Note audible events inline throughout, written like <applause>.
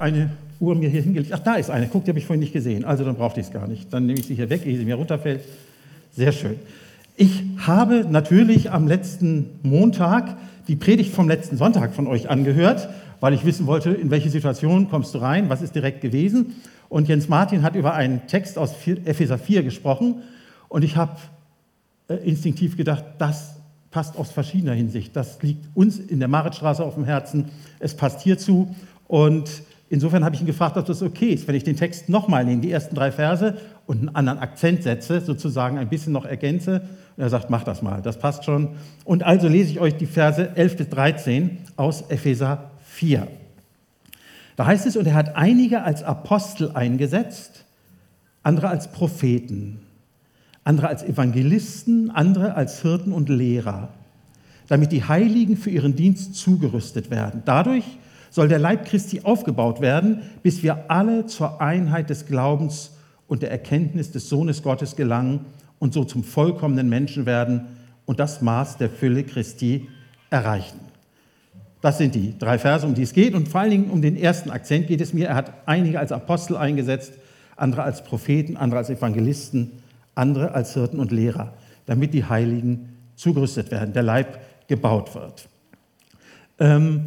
eine Uhr mir hier hingelegt. Ach, da ist eine. Guck, die habe ich vorhin nicht gesehen. Also dann brauchte ich es gar nicht. Dann nehme ich sie hier weg, ehe sie mir runterfällt. Sehr schön. Ich habe natürlich am letzten Montag die Predigt vom letzten Sonntag von euch angehört, weil ich wissen wollte, in welche Situation kommst du rein, was ist direkt gewesen. Und Jens Martin hat über einen Text aus Epheser 4 gesprochen. Und ich habe äh, instinktiv gedacht, das passt aus verschiedener Hinsicht. Das liegt uns in der Maritstraße auf dem Herzen. Es passt hierzu. Und insofern habe ich ihn gefragt, ob das okay ist, wenn ich den Text nochmal nehme, die ersten drei Verse und einen anderen Akzent setze, sozusagen ein bisschen noch ergänze. Und er sagt, mach das mal, das passt schon. Und also lese ich euch die Verse 11 bis 13 aus Epheser 4. Da heißt es, und er hat einige als Apostel eingesetzt, andere als Propheten, andere als Evangelisten, andere als Hirten und Lehrer, damit die Heiligen für ihren Dienst zugerüstet werden. Dadurch soll der Leib Christi aufgebaut werden, bis wir alle zur Einheit des Glaubens und der Erkenntnis des Sohnes Gottes gelangen und so zum vollkommenen Menschen werden und das Maß der Fülle Christi erreichen. Das sind die drei Verse, um die es geht. Und vor allen Dingen um den ersten Akzent geht es mir. Er hat einige als Apostel eingesetzt, andere als Propheten, andere als Evangelisten, andere als Hirten und Lehrer, damit die Heiligen zugerüstet werden, der Leib gebaut wird. Ähm,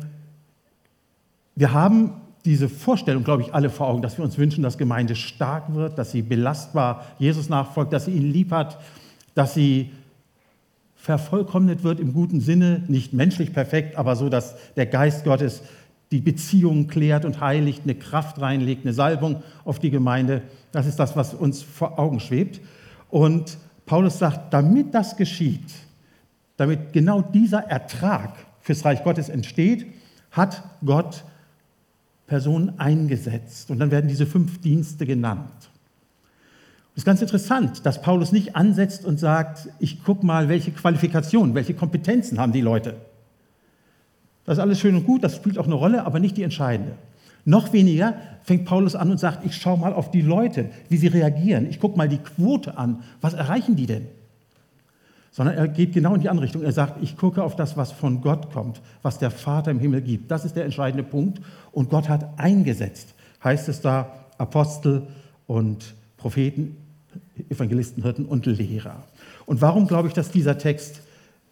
wir haben diese Vorstellung, glaube ich, alle vor Augen, dass wir uns wünschen, dass Gemeinde stark wird, dass sie belastbar Jesus nachfolgt, dass sie ihn lieb hat, dass sie vervollkommnet wird im guten Sinne, nicht menschlich perfekt, aber so, dass der Geist Gottes die Beziehungen klärt und heiligt, eine Kraft reinlegt, eine Salbung auf die Gemeinde. Das ist das, was uns vor Augen schwebt. Und Paulus sagt, damit das geschieht, damit genau dieser Ertrag fürs Reich Gottes entsteht, hat Gott Personen eingesetzt. Und dann werden diese fünf Dienste genannt. Es ist ganz interessant, dass Paulus nicht ansetzt und sagt, ich gucke mal, welche Qualifikationen, welche Kompetenzen haben die Leute. Das ist alles schön und gut, das spielt auch eine Rolle, aber nicht die entscheidende. Noch weniger fängt Paulus an und sagt, ich schaue mal auf die Leute, wie sie reagieren. Ich gucke mal die Quote an. Was erreichen die denn? Sondern er geht genau in die andere Richtung. Er sagt, ich gucke auf das, was von Gott kommt, was der Vater im Himmel gibt. Das ist der entscheidende Punkt. Und Gott hat eingesetzt, heißt es da, Apostel und Propheten, Evangelisten, Hirten und Lehrer. Und warum glaube ich, dass dieser Text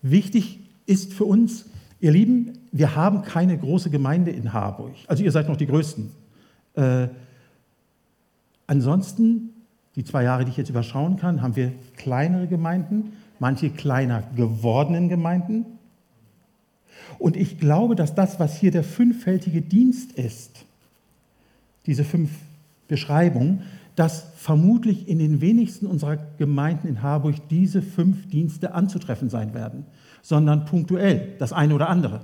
wichtig ist für uns? Ihr Lieben, wir haben keine große Gemeinde in Harburg. Also ihr seid noch die Größten. Äh, ansonsten, die zwei Jahre, die ich jetzt überschauen kann, haben wir kleinere Gemeinden manche kleiner gewordenen Gemeinden. Und ich glaube, dass das, was hier der fünffältige Dienst ist, diese fünf Beschreibungen, dass vermutlich in den wenigsten unserer Gemeinden in Harburg diese fünf Dienste anzutreffen sein werden, sondern punktuell das eine oder andere.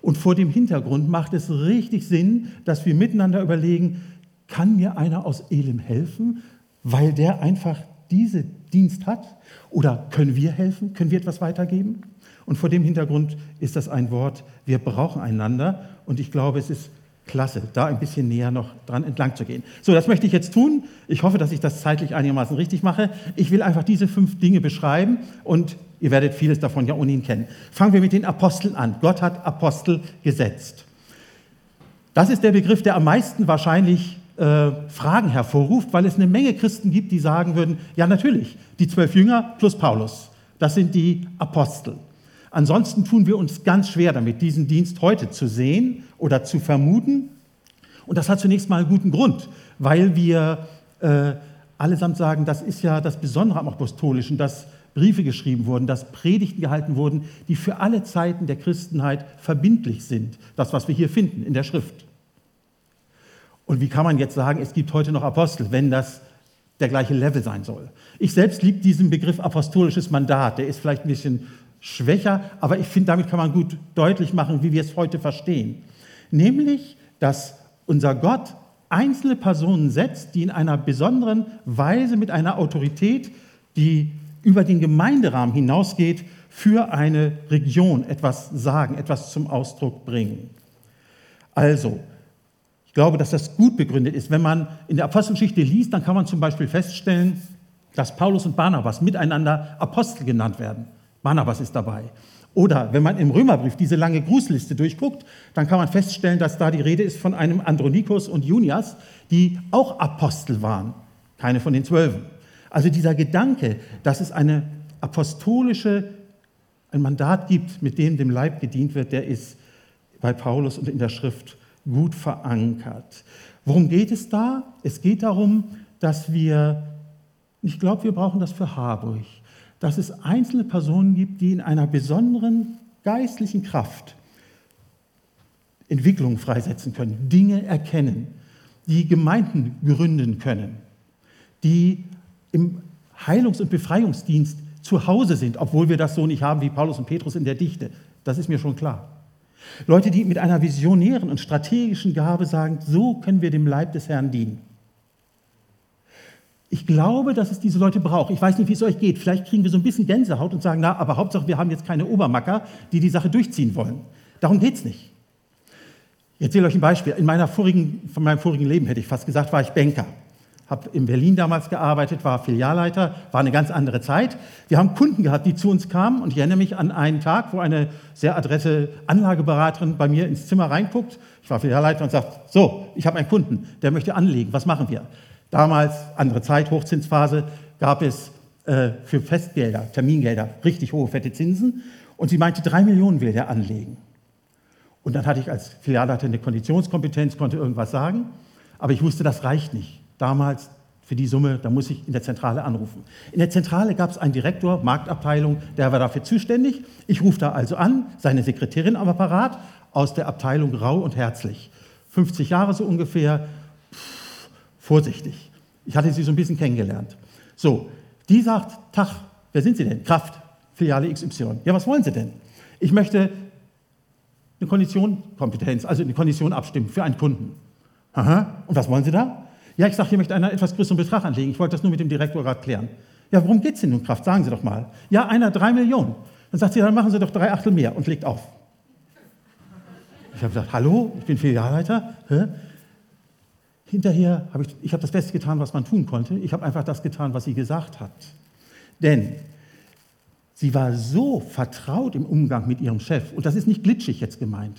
Und vor dem Hintergrund macht es richtig Sinn, dass wir miteinander überlegen, kann mir einer aus Elim helfen, weil der einfach diese Dienst hat? Oder können wir helfen? Können wir etwas weitergeben? Und vor dem Hintergrund ist das ein Wort, wir brauchen einander. Und ich glaube, es ist klasse, da ein bisschen näher noch dran entlang zu gehen. So, das möchte ich jetzt tun. Ich hoffe, dass ich das zeitlich einigermaßen richtig mache. Ich will einfach diese fünf Dinge beschreiben und ihr werdet vieles davon ja ohnehin kennen. Fangen wir mit den Aposteln an. Gott hat Apostel gesetzt. Das ist der Begriff, der am meisten wahrscheinlich äh, Fragen hervorruft, weil es eine Menge Christen gibt, die sagen würden, ja natürlich, die zwölf Jünger plus Paulus, das sind die Apostel. Ansonsten tun wir uns ganz schwer damit, diesen Dienst heute zu sehen oder zu vermuten. Und das hat zunächst mal einen guten Grund, weil wir äh, allesamt sagen, das ist ja das Besondere am Apostolischen, dass Briefe geschrieben wurden, dass Predigten gehalten wurden, die für alle Zeiten der Christenheit verbindlich sind. Das, was wir hier finden in der Schrift. Und wie kann man jetzt sagen, es gibt heute noch Apostel, wenn das der gleiche Level sein soll? Ich selbst liebe diesen Begriff apostolisches Mandat. Der ist vielleicht ein bisschen schwächer, aber ich finde, damit kann man gut deutlich machen, wie wir es heute verstehen. Nämlich, dass unser Gott einzelne Personen setzt, die in einer besonderen Weise mit einer Autorität, die über den Gemeinderahmen hinausgeht, für eine Region etwas sagen, etwas zum Ausdruck bringen. Also, glaube, dass das gut begründet ist. Wenn man in der Apostelgeschichte liest, dann kann man zum Beispiel feststellen, dass Paulus und Barnabas miteinander Apostel genannt werden. Barnabas ist dabei. Oder wenn man im Römerbrief diese lange Grußliste durchguckt, dann kann man feststellen, dass da die Rede ist von einem Andronikos und Junias, die auch Apostel waren, keine von den Zwölfen. Also dieser Gedanke, dass es eine apostolische, ein Mandat gibt, mit dem dem Leib gedient wird, der ist bei Paulus und in der Schrift gut verankert. Worum geht es da? Es geht darum, dass wir, ich glaube, wir brauchen das für Harburg, dass es einzelne Personen gibt, die in einer besonderen geistlichen Kraft Entwicklungen freisetzen können, Dinge erkennen, die Gemeinden gründen können, die im Heilungs- und Befreiungsdienst zu Hause sind, obwohl wir das so nicht haben wie Paulus und Petrus in der Dichte. Das ist mir schon klar. Leute, die mit einer visionären und strategischen Gabe sagen, so können wir dem Leib des Herrn dienen. Ich glaube, dass es diese Leute braucht. Ich weiß nicht, wie es euch geht. Vielleicht kriegen wir so ein bisschen Gänsehaut und sagen, na, aber Hauptsache, wir haben jetzt keine Obermacker, die die Sache durchziehen wollen. Darum geht es nicht. Ich erzähle euch ein Beispiel. In meiner vorigen, von meinem vorigen Leben hätte ich fast gesagt, war ich Banker. Habe in Berlin damals gearbeitet, war Filialleiter, war eine ganz andere Zeit. Wir haben Kunden gehabt, die zu uns kamen und ich erinnere mich an einen Tag, wo eine sehr adresse Anlageberaterin bei mir ins Zimmer reinguckt. Ich war Filialleiter und sagt, so, ich habe einen Kunden, der möchte anlegen, was machen wir? Damals, andere Zeit, Hochzinsphase, gab es äh, für Festgelder, Termingelder, richtig hohe, fette Zinsen. Und sie meinte, drei Millionen will der anlegen. Und dann hatte ich als Filialleiter eine Konditionskompetenz, konnte irgendwas sagen, aber ich wusste, das reicht nicht. Damals für die Summe, da muss ich in der Zentrale anrufen. In der Zentrale gab es einen Direktor, Marktabteilung, der war dafür zuständig. Ich rufe da also an, seine Sekretärin am Apparat aus der Abteilung Rau und Herzlich. 50 Jahre so ungefähr, Pff, vorsichtig. Ich hatte sie so ein bisschen kennengelernt. So, die sagt, Tag, wer sind Sie denn? Kraft, Filiale XY. Ja, was wollen Sie denn? Ich möchte eine Kondition, Kompetenz, also eine Kondition abstimmen für einen Kunden. Aha, und was wollen Sie da? Ja, ich sage, hier möchte einer etwas größeren Betrag anlegen. Ich wollte das nur mit dem Direktor gerade klären. Ja, worum geht es denn nun, Kraft? Sagen Sie doch mal. Ja, einer drei Millionen. Dann sagt sie, dann machen Sie doch drei Achtel mehr und legt auf. Ich habe gesagt, hallo, ich bin Filialleiter. Hä? Hinterher habe ich, ich habe das Beste getan, was man tun konnte. Ich habe einfach das getan, was sie gesagt hat. Denn sie war so vertraut im Umgang mit ihrem Chef, und das ist nicht glitschig jetzt gemeint.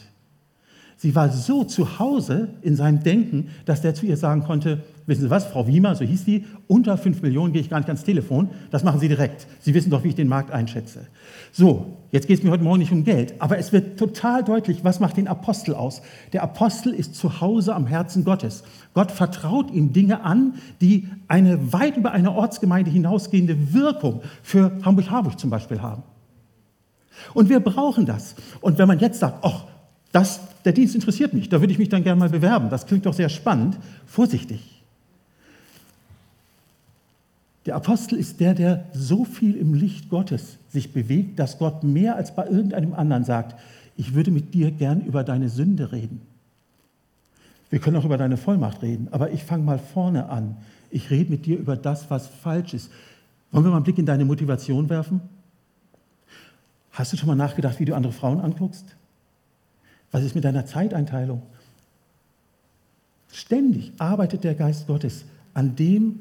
Sie war so zu Hause in seinem Denken, dass der zu ihr sagen konnte, wissen Sie was, Frau Wiemer, so hieß die, unter 5 Millionen gehe ich gar nicht ans Telefon, das machen Sie direkt. Sie wissen doch, wie ich den Markt einschätze. So, jetzt geht es mir heute Morgen nicht um Geld, aber es wird total deutlich, was macht den Apostel aus. Der Apostel ist zu Hause am Herzen Gottes. Gott vertraut ihm Dinge an, die eine weit über eine Ortsgemeinde hinausgehende Wirkung für Hamburg-Harburg zum Beispiel haben. Und wir brauchen das. Und wenn man jetzt sagt, ach, das, der Dienst interessiert mich, da würde ich mich dann gerne mal bewerben. Das klingt doch sehr spannend. Vorsichtig. Der Apostel ist der, der so viel im Licht Gottes sich bewegt, dass Gott mehr als bei irgendeinem anderen sagt, ich würde mit dir gern über deine Sünde reden. Wir können auch über deine Vollmacht reden, aber ich fange mal vorne an. Ich rede mit dir über das, was falsch ist. Wollen wir mal einen Blick in deine Motivation werfen? Hast du schon mal nachgedacht, wie du andere Frauen anguckst? Was ist mit deiner Zeiteinteilung? Ständig arbeitet der Geist Gottes an dem,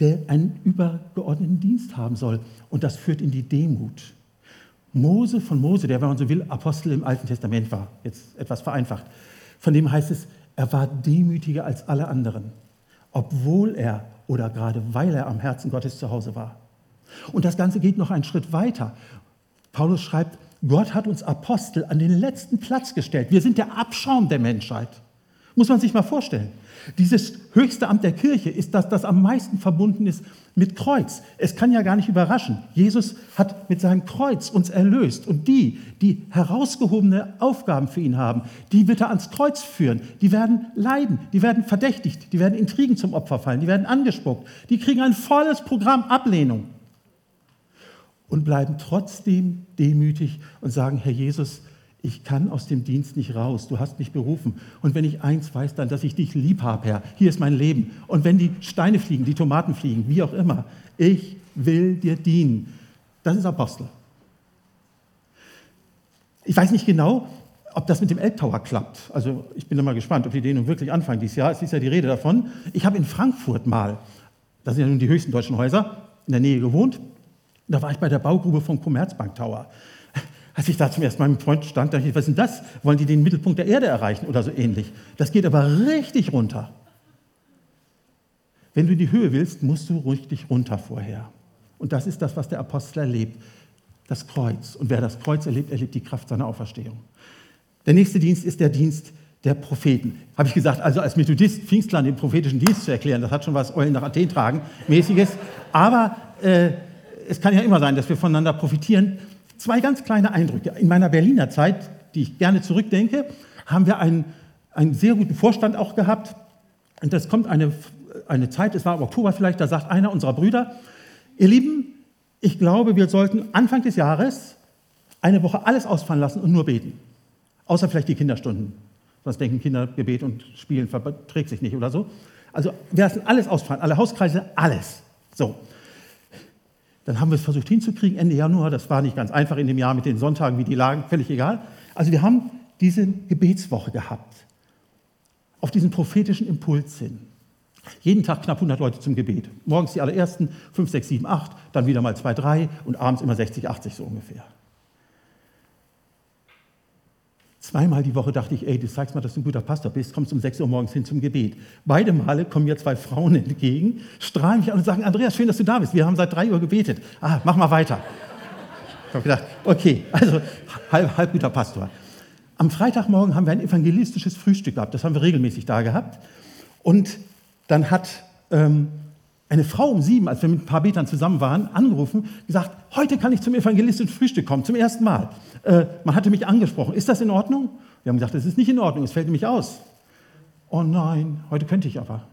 der einen übergeordneten Dienst haben soll. Und das führt in die Demut. Mose von Mose, der, wenn man so will, Apostel im Alten Testament war, jetzt etwas vereinfacht, von dem heißt es, er war demütiger als alle anderen, obwohl er oder gerade weil er am Herzen Gottes zu Hause war. Und das Ganze geht noch einen Schritt weiter. Paulus schreibt, Gott hat uns Apostel an den letzten Platz gestellt. Wir sind der Abschaum der Menschheit. Muss man sich mal vorstellen. Dieses höchste Amt der Kirche ist das, das am meisten verbunden ist mit Kreuz. Es kann ja gar nicht überraschen. Jesus hat mit seinem Kreuz uns erlöst. Und die, die herausgehobene Aufgaben für ihn haben, die wird er ans Kreuz führen. Die werden leiden, die werden verdächtigt, die werden Intrigen zum Opfer fallen, die werden angespuckt. Die kriegen ein volles Programm Ablehnung und bleiben trotzdem demütig und sagen, Herr Jesus, ich kann aus dem Dienst nicht raus, du hast mich berufen. Und wenn ich eins weiß, dann, dass ich dich lieb habe, Herr, hier ist mein Leben. Und wenn die Steine fliegen, die Tomaten fliegen, wie auch immer, ich will dir dienen. Das ist Apostel. Ich weiß nicht genau, ob das mit dem Elbtower klappt. Also ich bin immer gespannt, ob die den nun wirklich anfangen dieses Jahr. Es ist ja die Rede davon. Ich habe in Frankfurt mal, das sind ja nun die höchsten deutschen Häuser, in der Nähe gewohnt da war ich bei der Baugrube vom Commerzbank Tower. Als ich da zum ersten Mal mit meinem Freund stand, dachte ich, was ist denn das? Wollen die den Mittelpunkt der Erde erreichen oder so ähnlich? Das geht aber richtig runter. Wenn du in die Höhe willst, musst du richtig runter vorher. Und das ist das, was der Apostel erlebt. Das Kreuz. Und wer das Kreuz erlebt, erlebt die Kraft seiner Auferstehung. Der nächste Dienst ist der Dienst der Propheten. Habe ich gesagt, also als Methodist Pfingstler den prophetischen Dienst zu erklären, das hat schon was Eulen nach Athen tragen, mäßiges. Aber äh, es kann ja immer sein, dass wir voneinander profitieren. Zwei ganz kleine Eindrücke. In meiner Berliner Zeit, die ich gerne zurückdenke, haben wir einen, einen sehr guten Vorstand auch gehabt. Und das kommt eine, eine Zeit, es war im Oktober vielleicht, da sagt einer unserer Brüder, ihr Lieben, ich glaube, wir sollten Anfang des Jahres eine Woche alles ausfallen lassen und nur beten. Außer vielleicht die Kinderstunden. Sonst denken Kinder, Gebet und Spielen verträgt sich nicht oder so. Also wir lassen alles ausfallen, alle Hauskreise, alles. So. Dann haben wir es versucht hinzukriegen, Ende Januar. Das war nicht ganz einfach in dem Jahr mit den Sonntagen, wie die lagen, völlig egal. Also wir haben diese Gebetswoche gehabt. Auf diesen prophetischen Impuls hin. Jeden Tag knapp 100 Leute zum Gebet. Morgens die allerersten, 5, 6, 7, 8, dann wieder mal 2, 3 und abends immer 60, 80 so ungefähr. Zweimal die Woche dachte ich, ey, du zeigst mal, dass du ein guter Pastor bist, kommst um 6 Uhr morgens hin zum Gebet. Beide Male kommen mir zwei Frauen <laughs> entgegen, strahlen mich an und sagen, Andreas, schön, dass du da bist. Wir haben seit 3 Uhr gebetet. Ah, mach mal weiter. Ich habe gedacht, okay, also halb, halb guter Pastor. Am Freitagmorgen haben wir ein evangelistisches Frühstück gehabt. Das haben wir regelmäßig da gehabt. Und dann hat ähm, eine Frau um sieben, als wir mit ein paar Betern zusammen waren, angerufen, gesagt, heute kann ich zum evangelistischen Frühstück kommen, zum ersten Mal. Äh, man hatte mich angesprochen, ist das in Ordnung? Wir haben gesagt, das ist nicht in Ordnung, es fällt nämlich aus. Oh nein, heute könnte ich aber.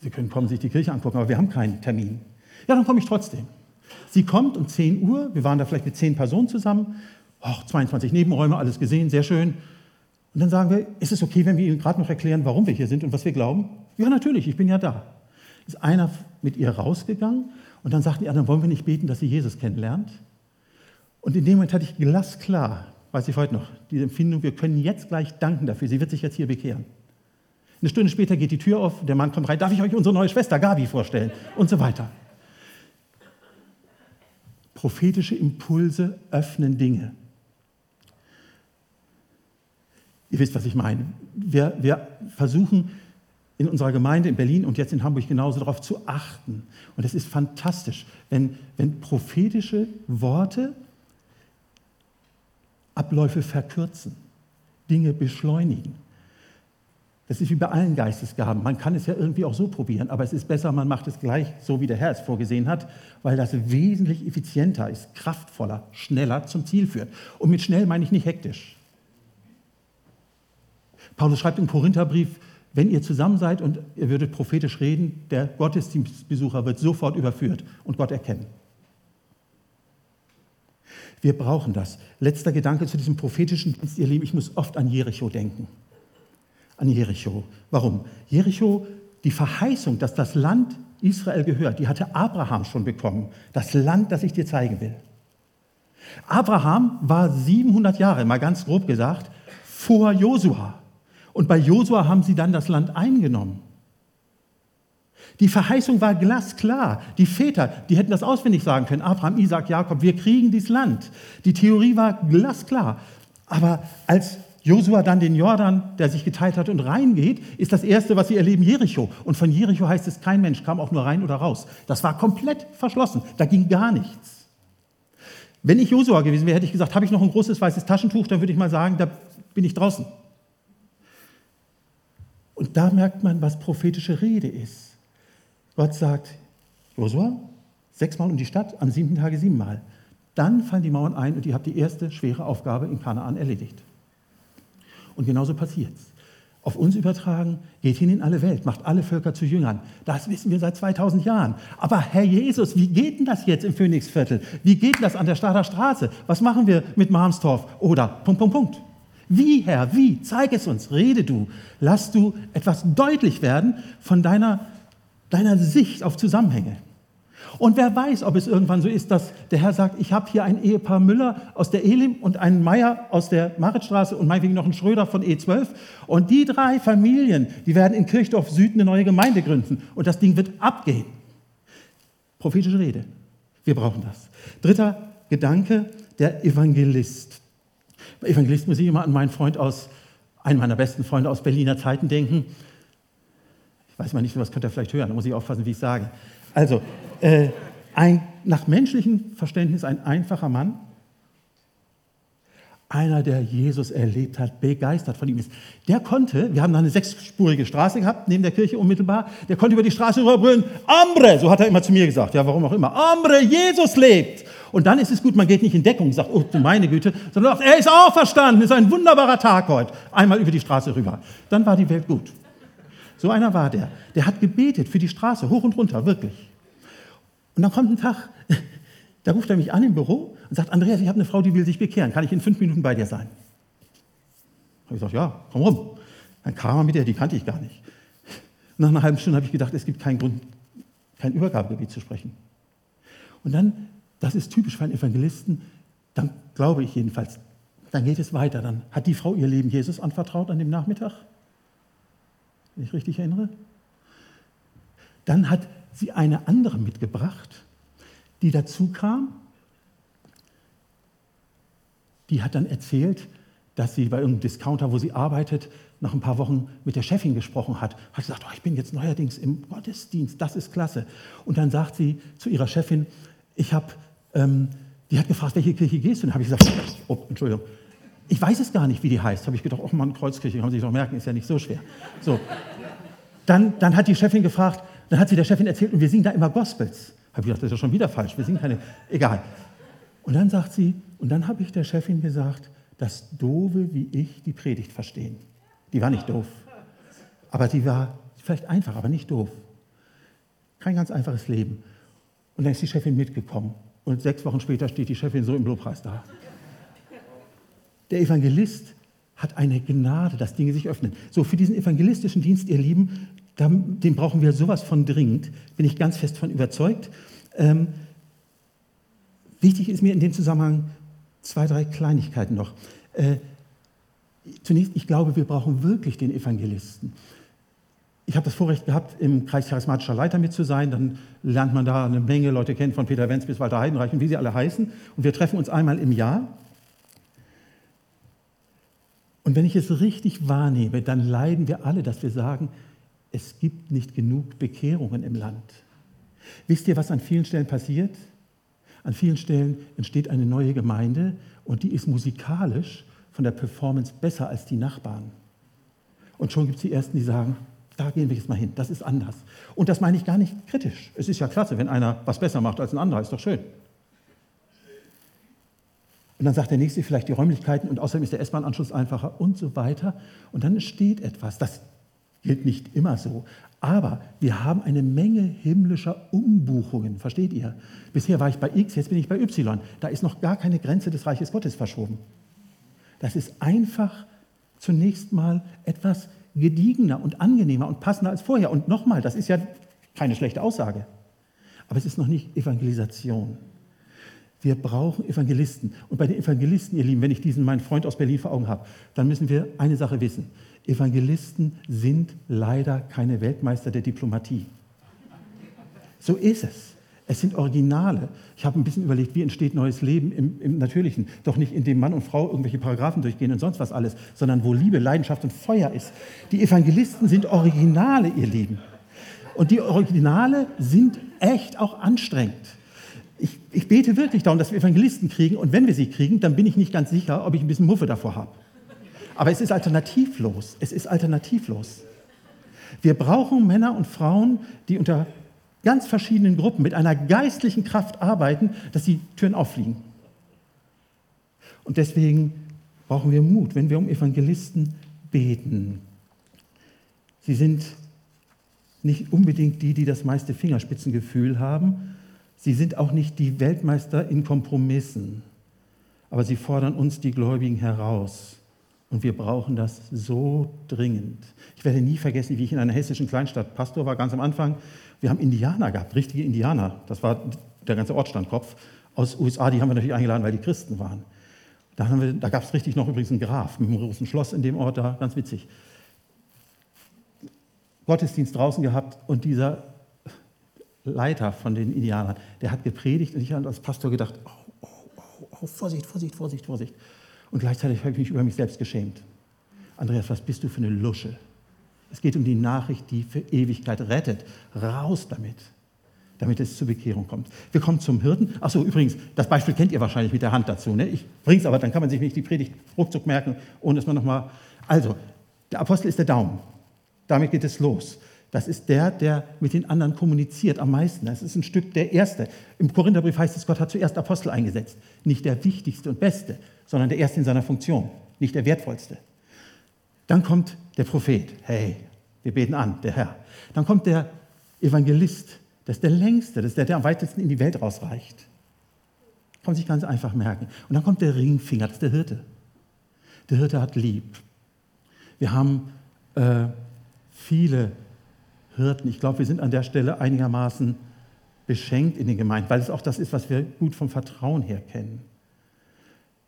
Sie können kommen, sich die Kirche angucken, aber wir haben keinen Termin. Ja, dann komme ich trotzdem. Sie kommt um 10 Uhr, wir waren da vielleicht mit 10 Personen zusammen, oh, 22 Nebenräume, alles gesehen, sehr schön. Und dann sagen wir, ist es okay, wenn wir Ihnen gerade noch erklären, warum wir hier sind und was wir glauben? Ja, natürlich, ich bin ja da. Ist einer mit ihr rausgegangen und dann sagten die anderen, wollen wir nicht beten, dass sie Jesus kennenlernt? Und in dem Moment hatte ich glasklar, weiß ich heute noch, diese Empfindung, wir können jetzt gleich danken dafür, sie wird sich jetzt hier bekehren. Eine Stunde später geht die Tür auf, der Mann kommt rein, darf ich euch unsere neue Schwester Gabi vorstellen? Und so weiter. Prophetische Impulse öffnen Dinge. Ihr wisst, was ich meine. Wir, wir versuchen in unserer Gemeinde in Berlin und jetzt in Hamburg genauso darauf zu achten. Und es ist fantastisch, wenn, wenn prophetische Worte Abläufe verkürzen, Dinge beschleunigen. Das ist wie bei allen Geistesgaben. Man kann es ja irgendwie auch so probieren, aber es ist besser, man macht es gleich so, wie der Herr es vorgesehen hat, weil das wesentlich effizienter ist, kraftvoller, schneller zum Ziel führt. Und mit schnell meine ich nicht hektisch. Paulus schreibt im Korintherbrief, wenn ihr zusammen seid und ihr würdet prophetisch reden, der Gottesdienstbesucher wird sofort überführt und Gott erkennen. Wir brauchen das. Letzter Gedanke zu diesem prophetischen Dienst, ihr Lieben, ich muss oft an Jericho denken. An Jericho. Warum? Jericho, die Verheißung, dass das Land Israel gehört, die hatte Abraham schon bekommen. Das Land, das ich dir zeigen will. Abraham war 700 Jahre, mal ganz grob gesagt, vor Josua. Und bei Josua haben sie dann das Land eingenommen. Die Verheißung war glasklar. Die Väter, die hätten das auswendig sagen können. Abraham, Isaac, Jakob, wir kriegen dieses Land. Die Theorie war glasklar. Aber als Josua dann den Jordan, der sich geteilt hat und reingeht, ist das Erste, was sie erleben, Jericho. Und von Jericho heißt es, kein Mensch kam auch nur rein oder raus. Das war komplett verschlossen. Da ging gar nichts. Wenn ich Josua gewesen wäre, hätte ich gesagt, habe ich noch ein großes weißes Taschentuch, dann würde ich mal sagen, da bin ich draußen. Und da merkt man, was prophetische Rede ist. Gott sagt, Josua, sechsmal um die Stadt, am siebten Tage siebenmal. Dann fallen die Mauern ein und ihr habt die erste schwere Aufgabe in Kanaan erledigt. Und genauso passiert es. Auf uns übertragen, geht hin in alle Welt, macht alle Völker zu Jüngern. Das wissen wir seit 2000 Jahren. Aber Herr Jesus, wie geht denn das jetzt im Phoenixviertel? Wie geht denn das an der Stader Straße? Was machen wir mit Marmstorf? Oder Punkt, Punkt, Punkt. Wie, Herr, wie? Zeig es uns, rede du. Lass du etwas deutlich werden von deiner, deiner Sicht auf Zusammenhänge. Und wer weiß, ob es irgendwann so ist, dass der Herr sagt, ich habe hier ein Ehepaar Müller aus der Elim und einen Meier aus der Maritstraße und meinetwegen noch einen Schröder von E12. Und die drei Familien, die werden in Kirchdorf Süd eine neue Gemeinde gründen. Und das Ding wird abgehen. Prophetische Rede. Wir brauchen das. Dritter Gedanke, der Evangelist. Bei Evangelist muss ich immer an meinen Freund aus, einen meiner besten Freunde aus Berliner Zeiten denken. Ich weiß mal nicht, was könnt ihr vielleicht hören, da muss ich aufpassen, wie ich sage. Also, äh, ein, nach menschlichem Verständnis ein einfacher Mann, einer, der Jesus erlebt hat, begeistert von ihm ist. Der konnte, wir haben da eine sechsspurige Straße gehabt, neben der Kirche unmittelbar, der konnte über die Straße rüberbrüllen, Ambre, so hat er immer zu mir gesagt, ja, warum auch immer, Ambre, Jesus lebt. Und dann ist es gut, man geht nicht in Deckung und sagt, oh du meine Güte, sondern sagt, er ist auferstanden, ist ein wunderbarer Tag heute. Einmal über die Straße rüber. Dann war die Welt gut. So einer war der. Der hat gebetet für die Straße, hoch und runter, wirklich. Und dann kommt ein Tag, da ruft er mich an im Büro und sagt, Andreas, ich habe eine Frau, die will sich bekehren. Kann ich in fünf Minuten bei dir sein? Habe ich gesagt, ja, komm rum. Dann kam er mit der, die kannte ich gar nicht. Nach einer halben Stunde habe ich gedacht, es gibt keinen Grund, kein Übergabegebiet zu sprechen. Und dann, das ist typisch für einen Evangelisten, dann glaube ich jedenfalls, dann geht es weiter. Dann hat die Frau ihr Leben Jesus anvertraut an dem Nachmittag, wenn ich richtig erinnere. Dann hat sie eine andere mitgebracht, die dazu kam. Die hat dann erzählt, dass sie bei irgendeinem Discounter, wo sie arbeitet, nach ein paar Wochen mit der Chefin gesprochen hat. Hat gesagt, oh, ich bin jetzt neuerdings im Gottesdienst, das ist klasse. Und dann sagt sie zu ihrer Chefin, ich habe, ähm, die hat gefragt, welche Kirche gehst du? Und habe ich gesagt, oh, Entschuldigung, ich weiß es gar nicht, wie die heißt. Habe ich gedacht, oh Mann, Kreuzkirche, kann man sich doch merken, ist ja nicht so schwer. So. Dann, dann hat die Chefin gefragt, dann hat sie der Chefin erzählt, und wir singen da immer Gospels. Habe ich gedacht, das ist ja schon wieder falsch, wir singen keine, egal. Und dann sagt sie, und dann habe ich der Chefin gesagt, dass Dove wie ich die Predigt verstehen. Die war nicht doof, aber die war vielleicht einfach, aber nicht doof. Kein ganz einfaches Leben. Und dann ist die Chefin mitgekommen. Und sechs Wochen später steht die Chefin so im Lobpreis da. Der Evangelist hat eine Gnade, dass Dinge sich öffnen. So, für diesen evangelistischen Dienst, ihr Lieben, den brauchen wir sowas von dringend, bin ich ganz fest von überzeugt. Ähm, wichtig ist mir in dem Zusammenhang zwei, drei Kleinigkeiten noch. Äh, zunächst, ich glaube, wir brauchen wirklich den Evangelisten. Ich habe das Vorrecht gehabt, im Kreis charismatischer Leiter mit zu sein. Dann lernt man da eine Menge Leute kennen, von Peter Wenz bis Walter Heidenreich und wie sie alle heißen. Und wir treffen uns einmal im Jahr. Und wenn ich es richtig wahrnehme, dann leiden wir alle, dass wir sagen, es gibt nicht genug Bekehrungen im Land. Wisst ihr, was an vielen Stellen passiert? An vielen Stellen entsteht eine neue Gemeinde und die ist musikalisch von der Performance besser als die Nachbarn. Und schon gibt es die Ersten, die sagen, da gehen wir jetzt mal hin, das ist anders. Und das meine ich gar nicht kritisch. Es ist ja klasse, wenn einer was besser macht als ein anderer, ist doch schön. Und dann sagt der Nächste vielleicht die Räumlichkeiten und außerdem ist der S-Bahn-Anschluss einfacher und so weiter. Und dann entsteht etwas, das gilt nicht immer so. Aber wir haben eine Menge himmlischer Umbuchungen, versteht ihr? Bisher war ich bei X, jetzt bin ich bei Y. Da ist noch gar keine Grenze des Reiches Gottes verschoben. Das ist einfach zunächst mal etwas gediegener und angenehmer und passender als vorher. Und nochmal, das ist ja keine schlechte Aussage. Aber es ist noch nicht Evangelisation. Wir brauchen Evangelisten. Und bei den Evangelisten, ihr Lieben, wenn ich diesen meinen Freund aus Berlin vor Augen habe, dann müssen wir eine Sache wissen. Evangelisten sind leider keine Weltmeister der Diplomatie. So ist es. Es sind Originale. Ich habe ein bisschen überlegt, wie entsteht neues Leben im, im, Natürlichen. Doch nicht, indem Mann und Frau irgendwelche Paragraphen durchgehen und sonst was alles, sondern wo Liebe, Leidenschaft und Feuer ist. Die Evangelisten sind Originale, ihr Lieben. Und die Originale sind echt auch anstrengend. Ich, ich bete wirklich darum, dass wir Evangelisten kriegen. Und wenn wir sie kriegen, dann bin ich nicht ganz sicher, ob ich ein bisschen Muffe davor habe. Aber es ist alternativlos. Es ist alternativlos. Wir brauchen Männer und Frauen, die unter ganz verschiedenen Gruppen mit einer geistlichen Kraft arbeiten, dass die Türen auffliegen. Und deswegen brauchen wir Mut, wenn wir um Evangelisten beten. Sie sind nicht unbedingt die, die das meiste Fingerspitzengefühl haben. Sie sind auch nicht die Weltmeister in Kompromissen. Aber sie fordern uns, die Gläubigen, heraus. Und wir brauchen das so dringend. Ich werde nie vergessen, wie ich in einer hessischen Kleinstadt Pastor war, ganz am Anfang. Wir haben Indianer gehabt, richtige Indianer. Das war der ganze Ortsstandkopf. Aus USA, die haben wir natürlich eingeladen, weil die Christen waren. Da, da gab es richtig noch übrigens einen Graf mit einem großen Schloss in dem Ort da, ganz witzig. Gottesdienst draußen gehabt und dieser Leiter von den Indianern, der hat gepredigt und ich habe als Pastor gedacht, oh, oh, oh, Vorsicht, Vorsicht, Vorsicht, Vorsicht. Und gleichzeitig habe ich mich über mich selbst geschämt. Andreas, was bist du für eine Lusche? Es geht um die Nachricht, die für Ewigkeit rettet. Raus damit, damit es zur Bekehrung kommt. Wir kommen zum Hirten. Achso, übrigens, das Beispiel kennt ihr wahrscheinlich mit der Hand dazu. Ne? Ich bringe es aber, dann kann man sich nicht die Predigt ruckzuck merken, ohne dass man nochmal. Also, der Apostel ist der Daumen. Damit geht es los. Das ist der, der mit den anderen kommuniziert am meisten. Das ist ein Stück der Erste. Im Korintherbrief heißt es, Gott hat zuerst Apostel eingesetzt. Nicht der wichtigste und beste, sondern der Erste in seiner Funktion, nicht der wertvollste. Dann kommt der Prophet. Hey, wir beten an, der Herr. Dann kommt der Evangelist. Das ist der längste, das ist der, der am weitesten in die Welt rausreicht. Kann man sich ganz einfach merken. Und dann kommt der Ringfinger, das ist der Hirte. Der Hirte hat lieb. Wir haben äh, viele Hirten. Ich glaube, wir sind an der Stelle einigermaßen beschenkt in den Gemeinden, weil es auch das ist, was wir gut vom Vertrauen her kennen.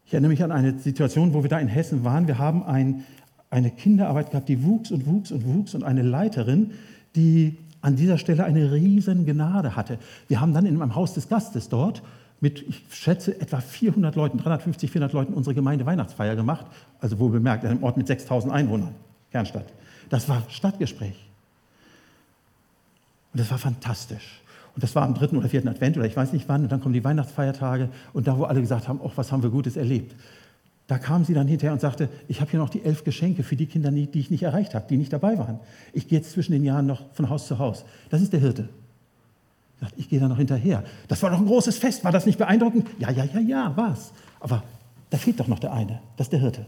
Ich erinnere mich an eine Situation, wo wir da in Hessen waren. Wir haben ein, eine Kinderarbeit gehabt, die wuchs und wuchs und wuchs und eine Leiterin, die an dieser Stelle eine riesen Gnade hatte. Wir haben dann in einem Haus des Gastes dort mit, ich schätze, etwa 400 Leuten, 350, 400 Leuten unsere Gemeinde Weihnachtsfeier gemacht. Also wohl bemerkt, in einem Ort mit 6000 Einwohnern, Kernstadt. Das war Stadtgespräch. Und das war fantastisch. Und das war am dritten oder vierten Advent oder ich weiß nicht wann. Und dann kommen die Weihnachtsfeiertage und da, wo alle gesagt haben, ach, was haben wir Gutes erlebt. Da kam sie dann hinterher und sagte, ich habe hier noch die elf Geschenke für die Kinder, die ich nicht erreicht habe, die nicht dabei waren. Ich gehe jetzt zwischen den Jahren noch von Haus zu Haus. Das ist der Hirte. Ich gehe da noch hinterher. Das war doch ein großes Fest. War das nicht beeindruckend? Ja, ja, ja, ja, war's. Aber da fehlt doch noch der eine. Das ist der Hirte.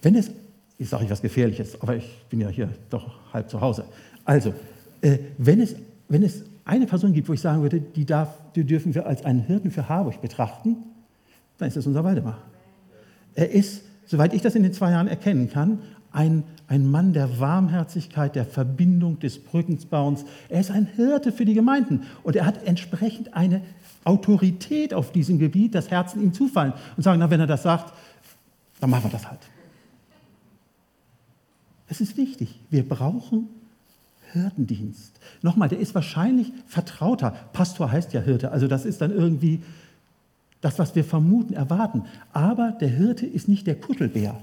Wenn es, ich sage ich was Gefährliches, aber ich bin ja hier doch halb zu Hause. Also, wenn, es, wenn es eine Person gibt, wo ich sagen würde, die, darf, die dürfen wir als einen Hirten für Harburg betrachten, dann ist das unser Waldemar. Er ist, soweit ich das in den zwei Jahren erkennen kann, ein, ein Mann der Warmherzigkeit, der Verbindung, des Brückensbauens. Er ist ein Hirte für die Gemeinden und er hat entsprechend eine Autorität auf diesem Gebiet, dass Herzen ihm zufallen und sagen, na, wenn er das sagt, dann machen wir das halt. Es ist wichtig. Wir brauchen Hirtendienst. Nochmal, der ist wahrscheinlich vertrauter. Pastor heißt ja Hirte, also das ist dann irgendwie das, was wir vermuten, erwarten. Aber der Hirte ist nicht der Kuttelbär,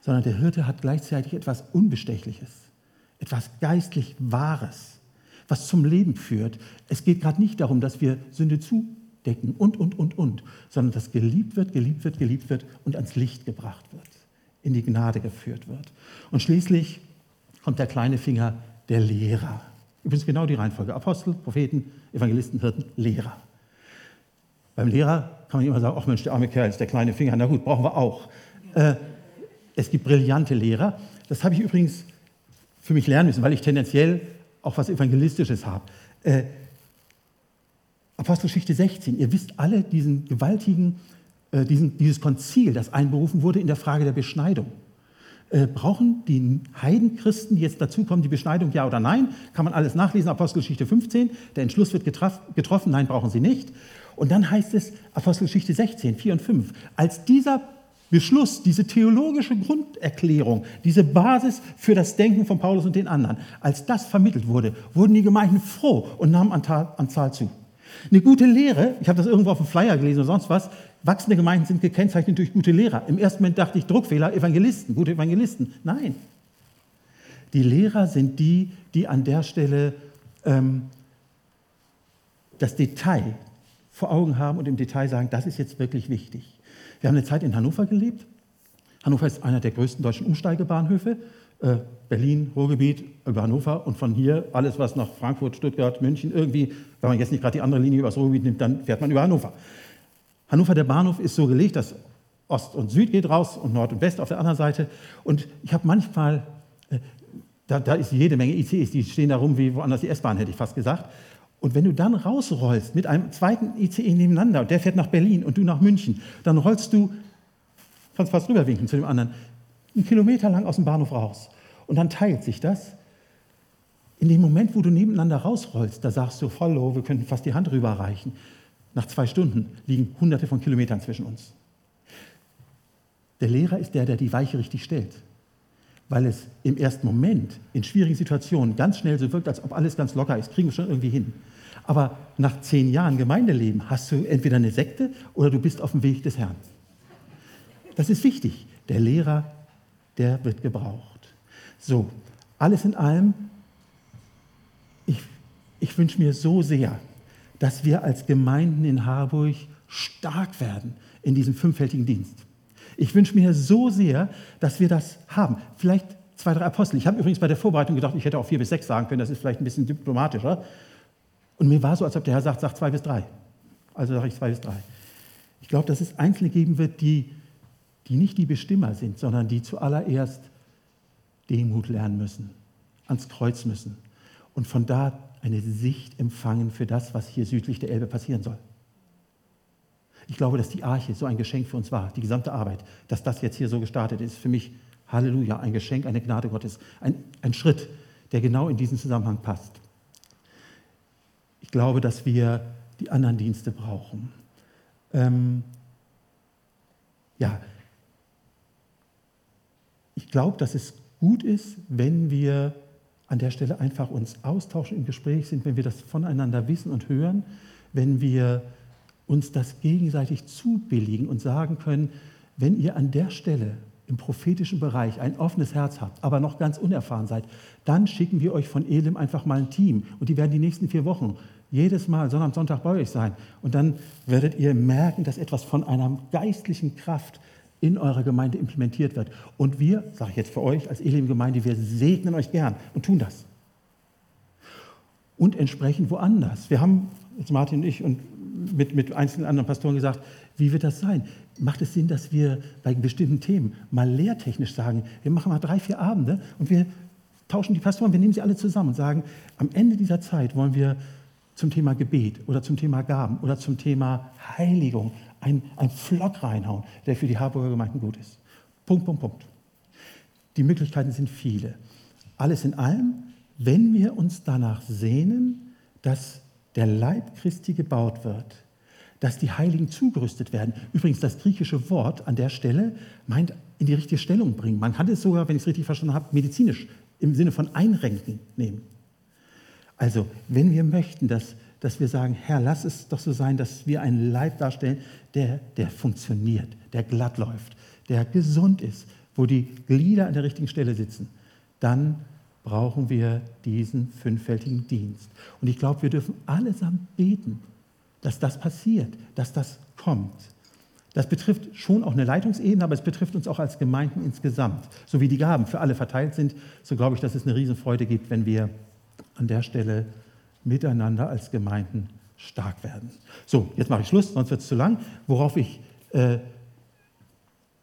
sondern der Hirte hat gleichzeitig etwas Unbestechliches, etwas geistlich Wahres, was zum Leben führt. Es geht gerade nicht darum, dass wir Sünde zudecken und, und, und, und, sondern dass geliebt wird, geliebt wird, geliebt wird und ans Licht gebracht wird, in die Gnade geführt wird. Und schließlich kommt der kleine Finger der Lehrer. Übrigens genau die Reihenfolge. Apostel, Propheten, Evangelisten, Hirten, Lehrer. Beim Lehrer kann man immer sagen, ach Mensch, der arme Kerl ist der kleine Finger. Na gut, brauchen wir auch. Äh, es gibt brillante Lehrer. Das habe ich übrigens für mich lernen müssen, weil ich tendenziell auch was Evangelistisches habe. Äh, Apostelgeschichte 16, ihr wisst alle diesen gewaltigen, äh, diesen, dieses Konzil, das einberufen wurde in der Frage der Beschneidung. Äh, brauchen die Heidenchristen, die jetzt dazukommen, die Beschneidung, ja oder nein? Kann man alles nachlesen, Apostelgeschichte 15. Der Entschluss wird getroffen, nein, brauchen sie nicht. Und dann heißt es Apostelgeschichte 16, 4 und 5. Als dieser Beschluss, diese theologische Grunderklärung, diese Basis für das Denken von Paulus und den anderen, als das vermittelt wurde, wurden die Gemeinden froh und nahmen an, Zahl zu. Eine gute Lehre, ich habe das irgendwo auf dem Flyer gelesen oder sonst was, wachsende Gemeinden sind gekennzeichnet durch gute Lehrer. Im ersten Moment dachte ich, Druckfehler, Evangelisten, gute Evangelisten. Nein. Die Lehrer sind die, die an der Stelle ähm, das Detail vor Augen haben und im Detail sagen, das ist jetzt wirklich wichtig. Wir haben eine Zeit in Hannover gelebt. Hannover ist einer der größten deutschen Umsteigebahnhöfe. Äh, Berlin, Ruhrgebiet, über Hannover und von hier alles, was nach Frankfurt, Stuttgart, München irgendwie, wenn man jetzt nicht gerade die andere Linie über das Ruhrgebiet nimmt, dann fährt man über Hannover. Hannover, der Bahnhof ist so gelegt, dass Ost und Süd geht raus und Nord und West auf der anderen Seite. Und ich habe manchmal, äh, da, da, ist jede Menge ICs, die stehen da rum wie woanders die S-Bahn, hätte ich fast gesagt. Und wenn du dann rausrollst mit einem zweiten ICE nebeneinander und der fährt nach Berlin und du nach München, dann rollst du, kannst fast rüberwinken zu dem anderen, einen Kilometer lang aus dem Bahnhof raus. Und dann teilt sich das. In dem Moment, wo du nebeneinander rausrollst, da sagst du, follow, wir könnten fast die Hand rüberreichen. Nach zwei Stunden liegen hunderte von Kilometern zwischen uns. Der Lehrer ist der, der die Weiche richtig stellt. Weil es im ersten Moment in schwierigen Situationen ganz schnell so wirkt, als ob alles ganz locker ist, kriegen wir schon irgendwie hin. Aber nach zehn Jahren Gemeindeleben hast du entweder eine Sekte oder du bist auf dem Weg des Herrn. Das ist wichtig. Der Lehrer, der wird gebraucht. So, alles in allem, ich, ich wünsche mir so sehr, dass wir als Gemeinden in Harburg stark werden in diesem fünffältigen Dienst. Ich wünsche mir so sehr, dass wir das haben. Vielleicht zwei, drei Apostel. Ich habe übrigens bei der Vorbereitung gedacht, ich hätte auch vier bis sechs sagen können, das ist vielleicht ein bisschen diplomatischer. Und mir war so, als ob der Herr sagt, sag zwei bis drei. Also sage ich zwei bis drei. Ich glaube, dass es Einzelne geben wird, die, die nicht die Bestimmer sind, sondern die zuallererst Demut lernen müssen, ans Kreuz müssen und von da eine Sicht empfangen für das, was hier südlich der Elbe passieren soll. Ich glaube, dass die Arche so ein Geschenk für uns war, die gesamte Arbeit, dass das jetzt hier so gestartet ist, für mich, Halleluja, ein Geschenk, eine Gnade Gottes, ein, ein Schritt, der genau in diesen Zusammenhang passt. Ich glaube, dass wir die anderen Dienste brauchen. Ähm, ja, ich glaube, dass es gut ist, wenn wir an der Stelle einfach uns austauschen, im Gespräch sind, wenn wir das voneinander wissen und hören, wenn wir uns das gegenseitig zubilligen und sagen können, wenn ihr an der Stelle im prophetischen Bereich ein offenes Herz habt, aber noch ganz unerfahren seid, dann schicken wir euch von Elim einfach mal ein Team und die werden die nächsten vier Wochen jedes Mal Sonntag, Sonntag bei euch sein. Und dann werdet ihr merken, dass etwas von einer geistlichen Kraft in eurer Gemeinde implementiert wird. Und wir, sage ich jetzt für euch als Elim-Gemeinde, wir segnen euch gern und tun das. Und entsprechend woanders. Wir haben, jetzt Martin und ich und mit, mit einzelnen anderen Pastoren gesagt, wie wird das sein? Macht es Sinn, dass wir bei bestimmten Themen mal lehrtechnisch sagen, wir machen mal drei, vier Abende und wir tauschen die Pastoren, wir nehmen sie alle zusammen und sagen, am Ende dieser Zeit wollen wir zum Thema Gebet oder zum Thema Gaben oder zum Thema Heiligung ein, ein Flock reinhauen, der für die Harburger Gemeinden gut ist. Punkt, Punkt, Punkt. Die Möglichkeiten sind viele. Alles in allem, wenn wir uns danach sehnen, dass der Leib Christi gebaut wird, dass die Heiligen zugerüstet werden. Übrigens, das griechische Wort an der Stelle meint in die richtige Stellung bringen. Man kann es sogar, wenn ich es richtig verstanden habe, medizinisch im Sinne von einrenken nehmen. Also, wenn wir möchten, dass, dass wir sagen, Herr, lass es doch so sein, dass wir einen Leib darstellen, der, der funktioniert, der glatt läuft, der gesund ist, wo die Glieder an der richtigen Stelle sitzen, dann brauchen wir diesen fünffältigen Dienst. Und ich glaube, wir dürfen allesamt beten, dass das passiert, dass das kommt. Das betrifft schon auch eine Leitungsebene, aber es betrifft uns auch als Gemeinden insgesamt. So wie die Gaben für alle verteilt sind, so glaube ich, dass es eine Riesenfreude gibt, wenn wir an der Stelle miteinander als Gemeinden stark werden. So, jetzt mache ich Schluss, sonst wird es zu lang. Worauf ich äh,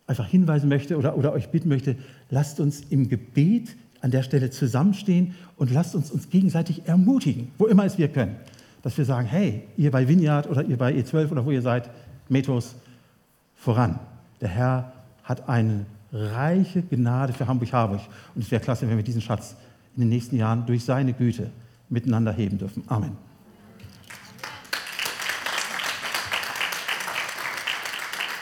einfach hinweisen möchte oder, oder euch bitten möchte, lasst uns im Gebet an der Stelle zusammenstehen und lasst uns uns gegenseitig ermutigen, wo immer es wir können. Dass wir sagen, hey, ihr bei Vineyard oder ihr bei E12 oder wo ihr seid, Metos, voran. Der Herr hat eine reiche Gnade für Hamburg-Harburg. Und es wäre klasse, wenn wir diesen Schatz in den nächsten Jahren durch seine Güte miteinander heben dürfen. Amen.